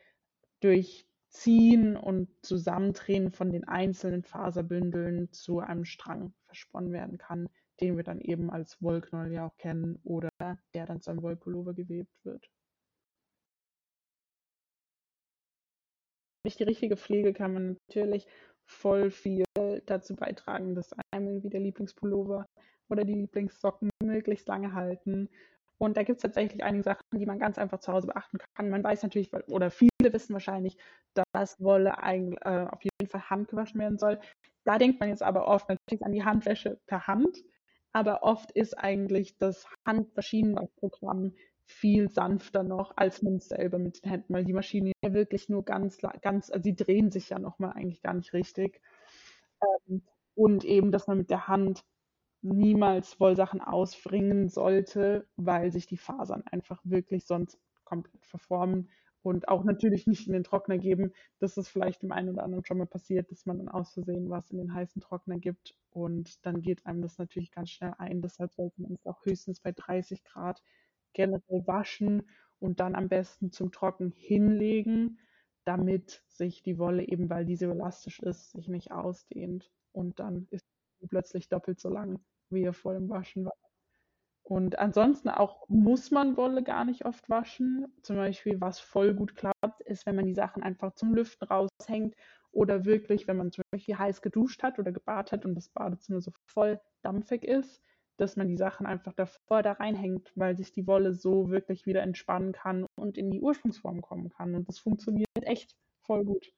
durch Ziehen und Zusammendrehen von den einzelnen Faserbündeln zu einem Strang versponnen werden kann, den wir dann eben als Wollknoll ja auch kennen oder der dann zu einem Wollpullover gewebt wird. Durch die richtige Pflege kann man natürlich voll viel dazu beitragen, dass einem irgendwie der Lieblingspullover oder die Lieblingssocken möglichst lange halten und da gibt es tatsächlich einige Sachen, die man ganz einfach zu Hause beachten kann. Man weiß natürlich, oder viele wissen wahrscheinlich, dass Wolle eigentlich, äh, auf jeden Fall handgewaschen werden soll. Da denkt man jetzt aber oft natürlich an die Handwäsche per Hand. Aber oft ist eigentlich das Handmaschinenwaschprogramm viel sanfter noch, als man es selber mit den Händen, weil die Maschine ja wirklich nur ganz, ganz, also sie drehen sich ja nochmal eigentlich gar nicht richtig. Ähm, und eben, dass man mit der Hand niemals Wollsachen ausbringen sollte, weil sich die Fasern einfach wirklich sonst komplett verformen und auch natürlich nicht in den Trockner geben. Das ist vielleicht dem einen oder anderen schon mal passiert, dass man dann aus Versehen was in den heißen Trockner gibt und dann geht einem das natürlich ganz schnell ein. Deshalb sollte man es auch höchstens bei 30 Grad generell waschen und dann am besten zum Trocken hinlegen, damit sich die Wolle eben, weil diese elastisch ist, sich nicht ausdehnt und dann ist plötzlich doppelt so lang, wie er vor dem Waschen war. Und ansonsten auch muss man Wolle gar nicht oft waschen. Zum Beispiel, was voll gut klappt, ist, wenn man die Sachen einfach zum Lüften raushängt oder wirklich, wenn man zum Beispiel heiß geduscht hat oder gebadet hat und das Badezimmer so voll dampfig ist, dass man die Sachen einfach davor da reinhängt, weil sich die Wolle so wirklich wieder entspannen kann und in die Ursprungsform kommen kann. Und das funktioniert echt voll gut.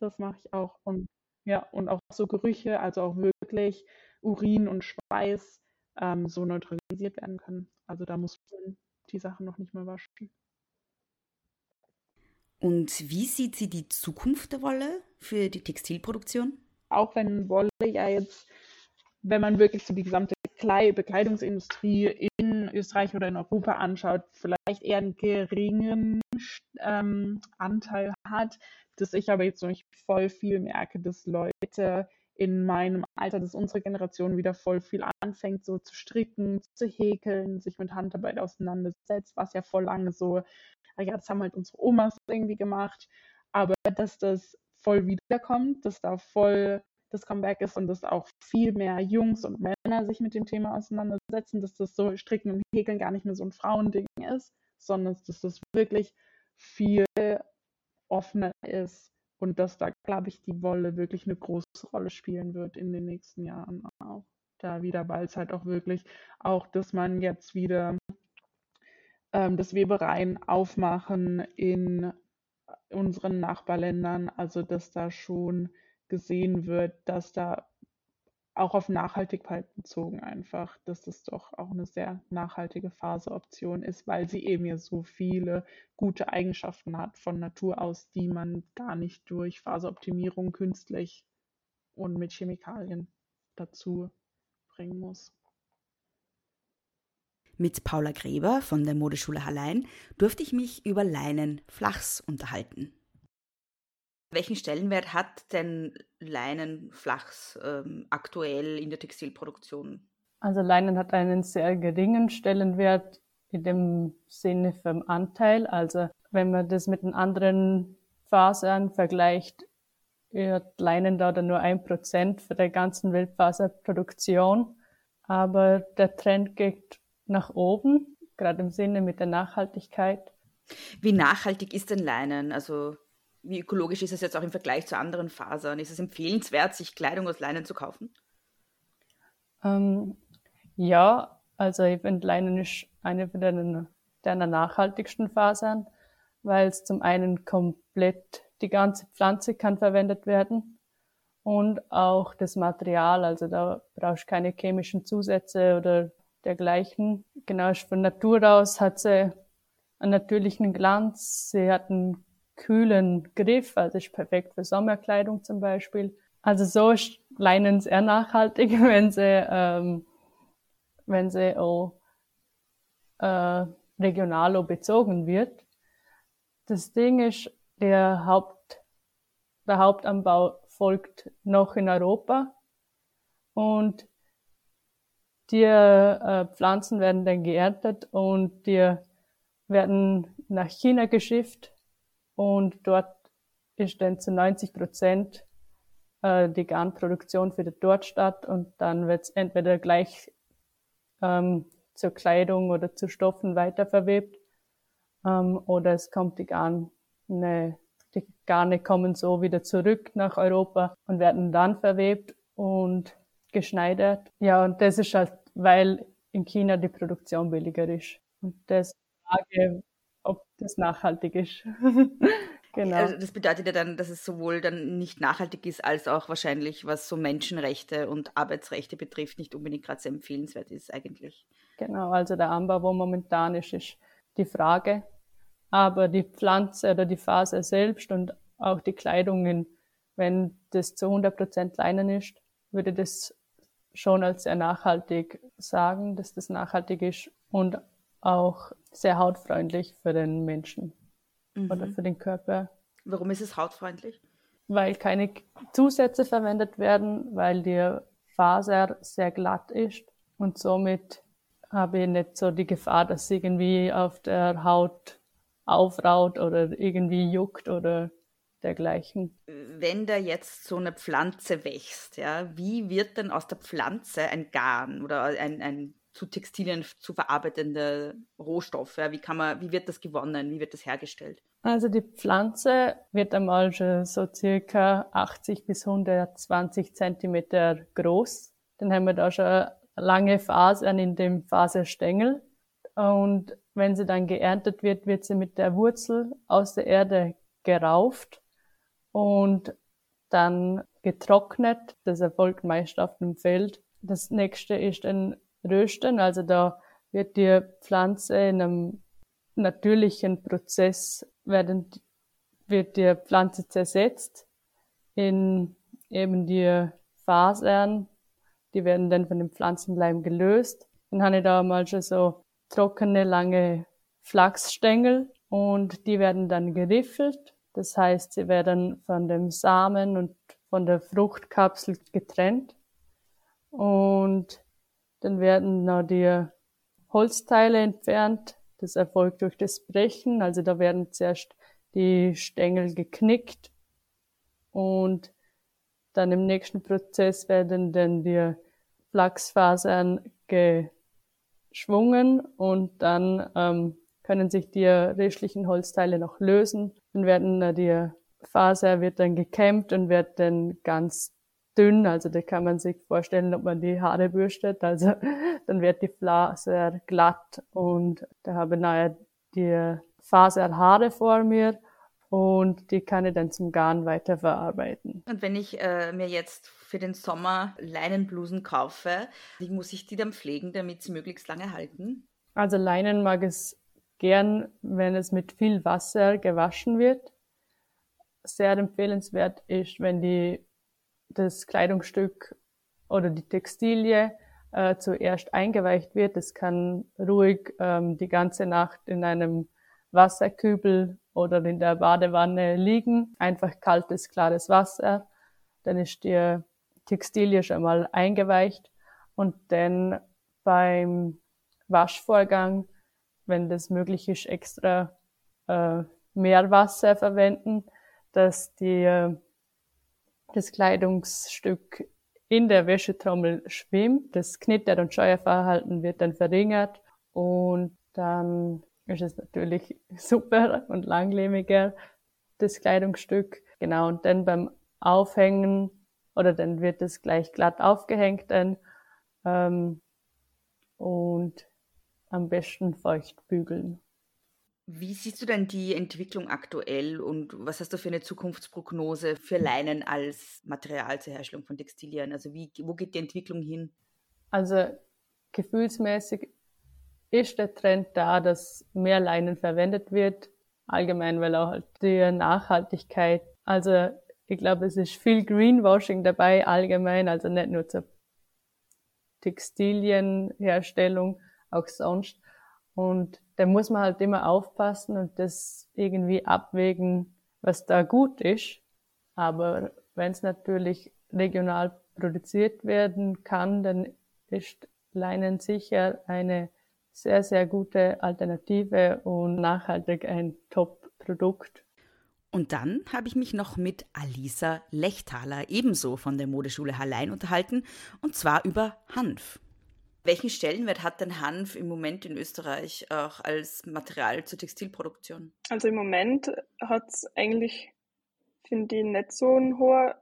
Das mache ich auch. Und ja, und auch so Gerüche, also auch wirklich Urin und Schweiß ähm, so neutralisiert werden können. Also da muss man die Sachen noch nicht mal waschen.
Und wie sieht sie die Zukunft der Wolle für die Textilproduktion?
Auch wenn Wolle ja jetzt, wenn man wirklich so die gesamte Bekleidungsindustrie in Österreich oder in Europa anschaut, vielleicht eher einen geringen ähm, Anteil hat, dass ich aber jetzt noch voll viel merke, dass Leute in meinem Alter, dass unsere Generation wieder voll viel anfängt, so zu stricken, zu häkeln, sich mit Handarbeit auseinandersetzt, was ja voll lange so, ja, das haben halt unsere Omas irgendwie gemacht, aber dass das voll wiederkommt, dass da voll das Comeback ist und dass auch viel mehr Jungs und Männer sich mit dem Thema auseinandersetzen, dass das so Stricken und Häkeln gar nicht mehr so ein Frauending ist, sondern dass das wirklich viel offener ist und dass da, glaube ich, die Wolle wirklich eine große Rolle spielen wird in den nächsten Jahren auch. Da wieder, weil es halt auch wirklich auch, dass man jetzt wieder ähm, das Webereien aufmachen in unseren Nachbarländern, also dass da schon gesehen wird, dass da auch auf Nachhaltigkeit bezogen einfach, dass das doch auch eine sehr nachhaltige Faseroption ist, weil sie eben ja so viele gute Eigenschaften hat von Natur aus, die man gar nicht durch Faseroptimierung künstlich und mit Chemikalien dazu bringen muss.
Mit Paula Gräber von der Modeschule Hallein durfte ich mich über Leinen Flachs unterhalten. Welchen Stellenwert hat denn Leinenflachs ähm, aktuell in der Textilproduktion?
Also Leinen hat einen sehr geringen Stellenwert in dem Sinne vom Anteil. Also wenn man das mit den anderen Fasern vergleicht, hat Leinen da dann nur ein Prozent für der ganzen Wildfaserproduktion. Aber der Trend geht nach oben, gerade im Sinne mit der Nachhaltigkeit.
Wie nachhaltig ist denn Leinen? Also wie ökologisch ist es jetzt auch im Vergleich zu anderen Fasern? Ist es empfehlenswert, sich Kleidung aus Leinen zu kaufen?
Ähm, ja, also ich finde Leinen ist eine der, der nachhaltigsten Fasern, weil es zum einen komplett die ganze Pflanze kann verwendet werden und auch das Material, also da brauchst du keine chemischen Zusätze oder dergleichen. Genau, von Natur aus hat sie einen natürlichen Glanz, sie hat einen kühlen Griff, also ist perfekt für Sommerkleidung zum Beispiel. Also so ist Leinen sehr nachhaltig, wenn sie, ähm, wenn sie auch äh, regional bezogen wird. Das Ding ist, der Haupt, der Hauptanbau folgt noch in Europa und die äh, Pflanzen werden dann geerntet und die werden nach China geschifft und dort ist dann zu 90 Prozent äh, die Garnproduktion findet dort statt und dann wird es entweder gleich ähm, zur Kleidung oder zu Stoffen weiterverwebt ähm, oder es kommt die Garne, die Garne kommen so wieder zurück nach Europa und werden dann verwebt und geschneidert. Ja, und das ist halt, weil in China die Produktion billiger ist. Und das Frage, ob das nachhaltig ist.
genau. Also das bedeutet ja dann, dass es sowohl dann nicht nachhaltig ist, als auch wahrscheinlich, was so Menschenrechte und Arbeitsrechte betrifft, nicht unbedingt gerade sehr empfehlenswert ist eigentlich.
Genau, also der Anbau, wo momentan ist, ist die Frage. Aber die Pflanze oder die Faser selbst und auch die Kleidungen, wenn das zu 100% Leinen ist, würde das schon als sehr nachhaltig sagen, dass das nachhaltig ist und auch sehr hautfreundlich für den Menschen mhm. oder für den Körper.
Warum ist es hautfreundlich?
Weil keine Zusätze verwendet werden, weil die Faser sehr glatt ist und somit habe ich nicht so die Gefahr, dass sie irgendwie auf der Haut aufraut oder irgendwie juckt oder dergleichen.
Wenn da jetzt so eine Pflanze wächst, ja, wie wird denn aus der Pflanze ein Garn oder ein, ein zu Textilien zu verarbeitende Rohstoffe? Wie kann man, wie wird das gewonnen? Wie wird das hergestellt?
Also die Pflanze wird einmal so circa 80 bis 120 Zentimeter groß. Dann haben wir da schon lange Fasern in dem Faserstängel. Und wenn sie dann geerntet wird, wird sie mit der Wurzel aus der Erde gerauft und dann getrocknet. Das erfolgt meist auf dem Feld. Das nächste ist ein Rösten. Also da wird die Pflanze in einem natürlichen Prozess werden, wird die Pflanze zersetzt in eben die Fasern. Die werden dann von dem Pflanzenleim gelöst. Dann habe ich da mal schon so trockene, lange Flachsstängel und die werden dann geriffelt. Das heißt, sie werden von dem Samen und von der Fruchtkapsel getrennt. Und dann werden noch die Holzteile entfernt. Das erfolgt durch das Brechen. Also da werden zuerst die Stängel geknickt und dann im nächsten Prozess werden dann die Flachsfasern geschwungen und dann ähm, können sich die restlichen Holzteile noch lösen. Dann werden die Faser wird dann gekämmt und wird dann ganz dünn, also da kann man sich vorstellen, ob man die Haare bürstet, also dann wird die Faser glatt und da habe ich nachher die Faserhaare vor mir und die kann ich dann zum Garn weiterverarbeiten.
Und wenn ich äh, mir jetzt für den Sommer Leinenblusen kaufe, wie muss ich die dann pflegen, damit sie möglichst lange halten?
Also Leinen mag es gern, wenn es mit viel Wasser gewaschen wird. Sehr empfehlenswert ist, wenn die das Kleidungsstück oder die Textilie äh, zuerst eingeweicht wird. Das kann ruhig ähm, die ganze Nacht in einem Wasserkübel oder in der Badewanne liegen. Einfach kaltes, klares Wasser. Dann ist die Textilie schon mal eingeweicht und dann beim Waschvorgang, wenn das möglich ist, extra äh, mehr Wasser verwenden, dass die das Kleidungsstück in der Wäschetrommel schwimmt. Das Knitter- und Scheuerverhalten wird dann verringert und dann ist es natürlich super und langlebiger, das Kleidungsstück. Genau, und dann beim Aufhängen oder dann wird es gleich glatt aufgehängt dann ähm, und am besten feucht bügeln.
Wie siehst du denn die Entwicklung aktuell und was hast du für eine Zukunftsprognose für Leinen als Material zur Herstellung von Textilien? Also wie, wo geht die Entwicklung hin?
Also gefühlsmäßig ist der Trend da, dass mehr Leinen verwendet wird, allgemein, weil auch halt die Nachhaltigkeit, also ich glaube, es ist viel Greenwashing dabei, allgemein, also nicht nur zur Textilienherstellung, auch sonst. Und da muss man halt immer aufpassen und das irgendwie abwägen, was da gut ist. Aber wenn es natürlich regional produziert werden kann, dann ist Leinen sicher eine sehr, sehr gute Alternative und nachhaltig ein Top-Produkt.
Und dann habe ich mich noch mit Alisa Lechtaler, ebenso von der Modeschule Hallein, unterhalten, und zwar über Hanf. Welchen Stellenwert hat denn Hanf im Moment in Österreich auch als Material zur Textilproduktion?
Also im Moment hat es eigentlich, finde ich, nicht so einen hohen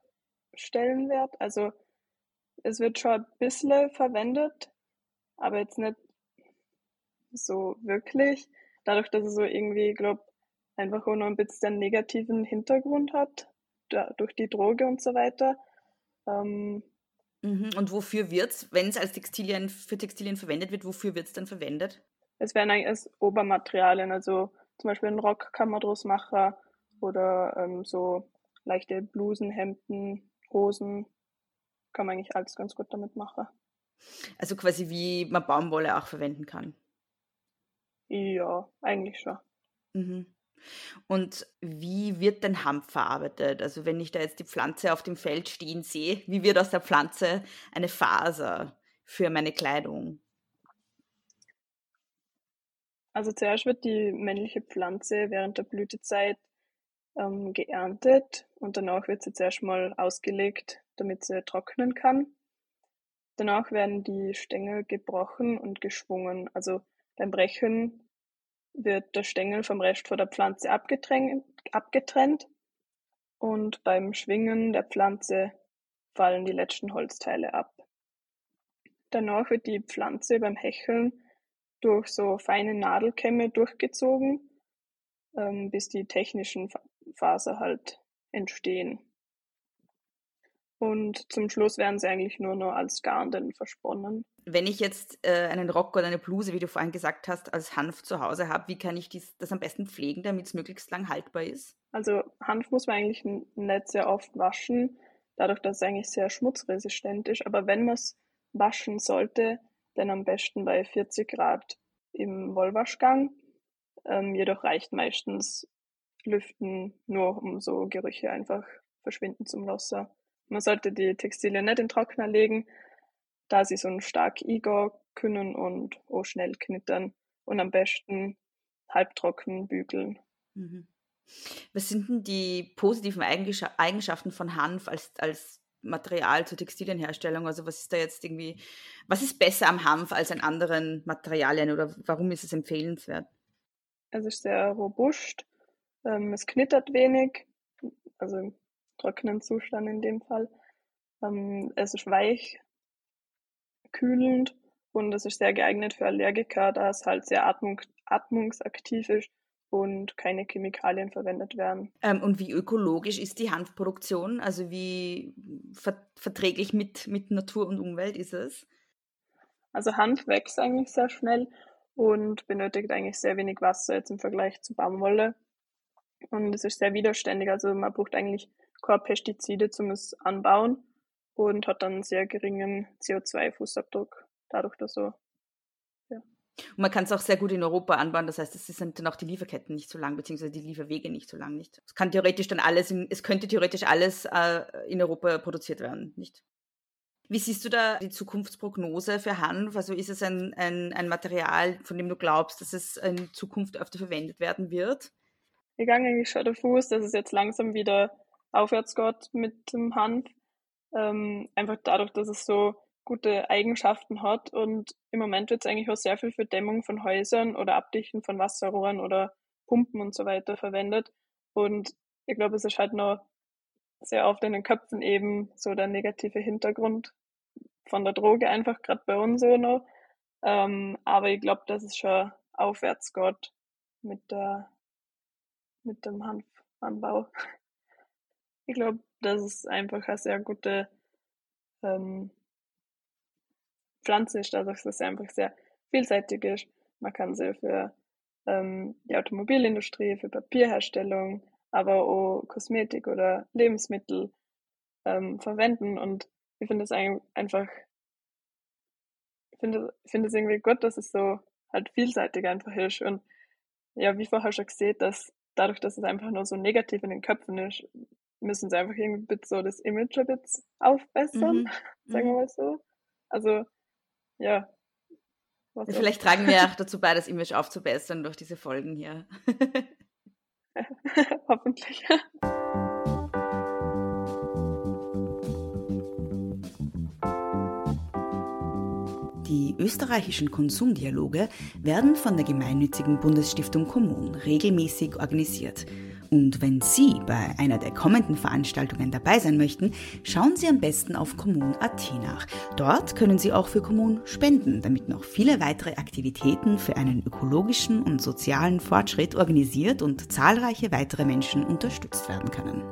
Stellenwert. Also es wird schon ein bisschen verwendet, aber jetzt nicht so wirklich. Dadurch, dass es so irgendwie, glaube einfach auch noch ein bisschen negativen Hintergrund hat, da, durch die Droge und so weiter. Ähm.
Und wofür wird es, wenn es als Textilien für Textilien verwendet wird, wofür wird es dann verwendet?
es wären eigentlich als Obermaterialien, also zum Beispiel einen Rock kann man draus machen oder ähm, so leichte Blusen, Hemden, Hosen, kann man eigentlich alles ganz gut damit machen.
Also quasi wie man Baumwolle auch verwenden kann.
Ja, eigentlich schon.
Mhm. Und wie wird denn Hanf verarbeitet? Also wenn ich da jetzt die Pflanze auf dem Feld stehen sehe, wie wird aus der Pflanze eine Faser für meine Kleidung?
Also zuerst wird die männliche Pflanze während der Blütezeit ähm, geerntet und danach wird sie zuerst mal ausgelegt, damit sie trocknen kann. Danach werden die Stängel gebrochen und geschwungen. Also beim Brechen wird der Stängel vom Rest von der Pflanze abgetrennt und beim Schwingen der Pflanze fallen die letzten Holzteile ab. Danach wird die Pflanze beim Hecheln durch so feine Nadelkämme durchgezogen, ähm, bis die technischen Faser halt entstehen. Und zum Schluss werden sie eigentlich nur noch als Garn versponnen.
Wenn ich jetzt äh, einen Rock oder eine Bluse, wie du vorhin gesagt hast, als Hanf zu Hause habe, wie kann ich dies, das am besten pflegen, damit es möglichst lang haltbar ist?
Also Hanf muss man eigentlich nicht sehr oft waschen, dadurch, dass es eigentlich sehr schmutzresistent ist. Aber wenn man es waschen sollte, dann am besten bei 40 Grad im Wollwaschgang. Ähm, jedoch reicht meistens Lüften nur, um so Gerüche einfach verschwinden zu lassen. Man sollte die Textilien nicht in Trockner legen, da sie so stark eingehen können und auch schnell knittern und am besten halbtrocken bügeln. Mhm.
Was sind denn die positiven Eigenschaften von Hanf als, als Material zur Textilienherstellung? Also was ist da jetzt irgendwie, was ist besser am Hanf als an anderen Materialien oder warum ist es empfehlenswert?
Es ist sehr robust, ähm, es knittert wenig, also trockenen Zustand in dem Fall. Ähm, es ist weich, kühlend und es ist sehr geeignet für Allergiker, da es halt sehr atmung, atmungsaktiv ist und keine Chemikalien verwendet werden.
Ähm, und wie ökologisch ist die Hanfproduktion? Also wie ver verträglich mit, mit Natur und Umwelt ist es?
Also Hanf wächst eigentlich sehr schnell und benötigt eigentlich sehr wenig Wasser jetzt im Vergleich zu Baumwolle. Und es ist sehr widerständig, also man braucht eigentlich keine Pestizide zum Anbauen und hat dann einen sehr geringen CO2-Fußabdruck dadurch, dass so
und man kann es auch sehr gut in Europa anbauen, das heißt, es sind dann auch die Lieferketten nicht so lang, beziehungsweise die Lieferwege nicht so lang, nicht? Es kann theoretisch dann alles, in, es könnte theoretisch alles äh, in Europa produziert werden, nicht? Wie siehst du da die Zukunftsprognose für Hanf? Also ist es ein, ein, ein Material, von dem du glaubst, dass es in Zukunft öfter verwendet werden wird?
Ich gehe eigentlich schon davon aus, dass es jetzt langsam wieder aufwärts geht mit dem Hanf. Ähm, einfach dadurch, dass es so gute Eigenschaften hat. Und im Moment wird es eigentlich auch sehr viel für Dämmung von Häusern oder Abdichten von Wasserrohren oder Pumpen und so weiter verwendet. Und ich glaube, es ist halt nur sehr oft in den Köpfen eben so der negative Hintergrund von der Droge einfach, gerade bei uns so noch. Ähm, aber ich glaube, dass es schon aufwärts geht mit der, mit dem Hanfanbau. Ich glaube, dass es einfach eine sehr gute ähm, Pflanze ist, dadurch, dass sie einfach sehr vielseitig ist. Man kann sie für ähm, die Automobilindustrie, für Papierherstellung, aber auch Kosmetik oder Lebensmittel ähm, verwenden. Und ich finde es einfach, ich finde es irgendwie gut, dass es so halt vielseitig einfach ist. Und ja, wie vorher schon gesehen, dass dadurch, dass es einfach nur so negativ in den Köpfen ist, müssen sie einfach irgendwie so das Image ein bisschen aufbessern, mhm. sagen wir mhm. mal so. Also ja.
Vielleicht tragen wir auch dazu bei, das Image aufzubessern durch diese Folgen hier.
Hoffentlich.
Die österreichischen Konsumdialoge werden von der gemeinnützigen Bundesstiftung Kommun regelmäßig organisiert. Und wenn Sie bei einer der kommenden Veranstaltungen dabei sein möchten, schauen Sie am besten auf Kommun.at nach. Dort können Sie auch für Kommun spenden, damit noch viele weitere Aktivitäten für einen ökologischen und sozialen Fortschritt organisiert und zahlreiche weitere Menschen unterstützt werden können.